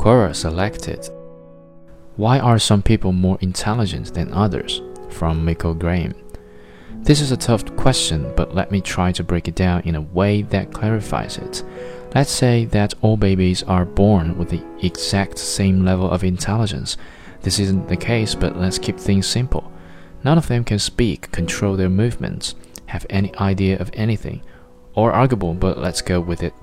Quora selected. Why are some people more intelligent than others? From Michael Graham. This is a tough question, but let me try to break it down in a way that clarifies it. Let's say that all babies are born with the exact same level of intelligence. This isn't the case, but let's keep things simple. None of them can speak, control their movements, have any idea of anything, or arguable, but let's go with it.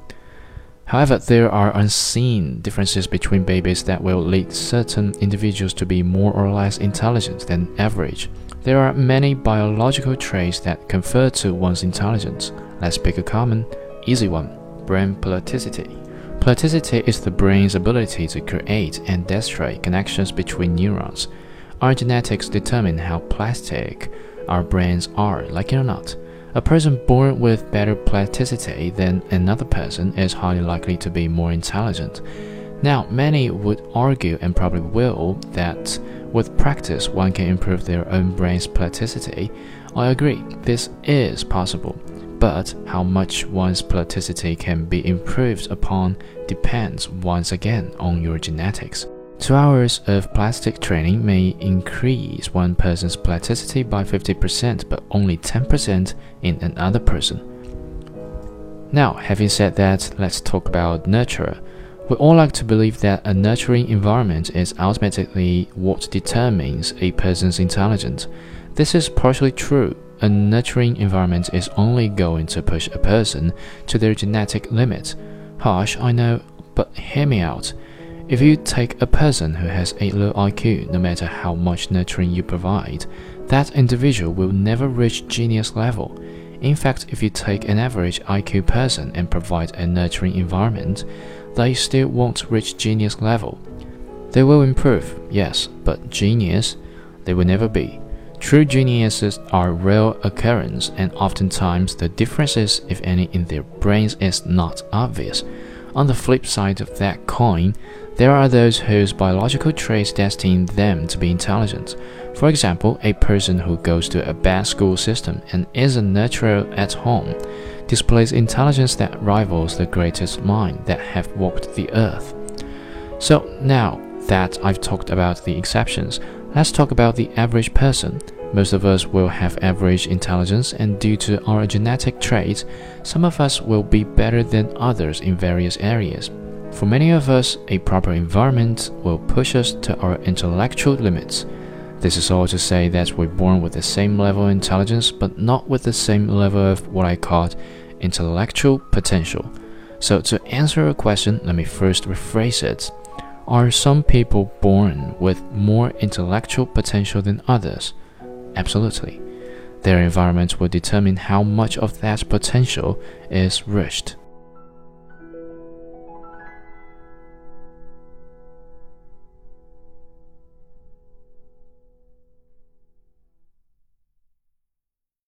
However, there are unseen differences between babies that will lead certain individuals to be more or less intelligent than average. There are many biological traits that confer to one's intelligence. Let's pick a common, easy one brain plasticity. Plasticity is the brain's ability to create and destroy connections between neurons. Our genetics determine how plastic our brains are, like it or not. A person born with better plasticity than another person is highly likely to be more intelligent. Now, many would argue, and probably will, that with practice one can improve their own brain's plasticity. I agree, this is possible, but how much one's plasticity can be improved upon depends once again on your genetics. Two hours of plastic training may increase one person's plasticity by 50%, but only 10% in another person. Now, having said that, let's talk about nurture. We all like to believe that a nurturing environment is ultimately what determines a person's intelligence. This is partially true. A nurturing environment is only going to push a person to their genetic limits. Harsh, I know, but hear me out. If you take a person who has a low IQ, no matter how much nurturing you provide, that individual will never reach genius level. In fact, if you take an average IQ person and provide a nurturing environment, they still won't reach genius level. They will improve, yes, but genius, they will never be. True geniuses are rare occurrence, and oftentimes the differences, if any, in their brains is not obvious. On the flip side of that coin, there are those whose biological traits destine them to be intelligent. For example, a person who goes to a bad school system and isn't natural at home displays intelligence that rivals the greatest mind that have walked the earth. So now that I've talked about the exceptions, let's talk about the average person. Most of us will have average intelligence, and due to our genetic traits, some of us will be better than others in various areas. For many of us, a proper environment will push us to our intellectual limits. This is all to say that we're born with the same level of intelligence, but not with the same level of what I call intellectual potential. So, to answer your question, let me first rephrase it. Are some people born with more intellectual potential than others? Absolutely. Their environment will determine how much of that potential is reached.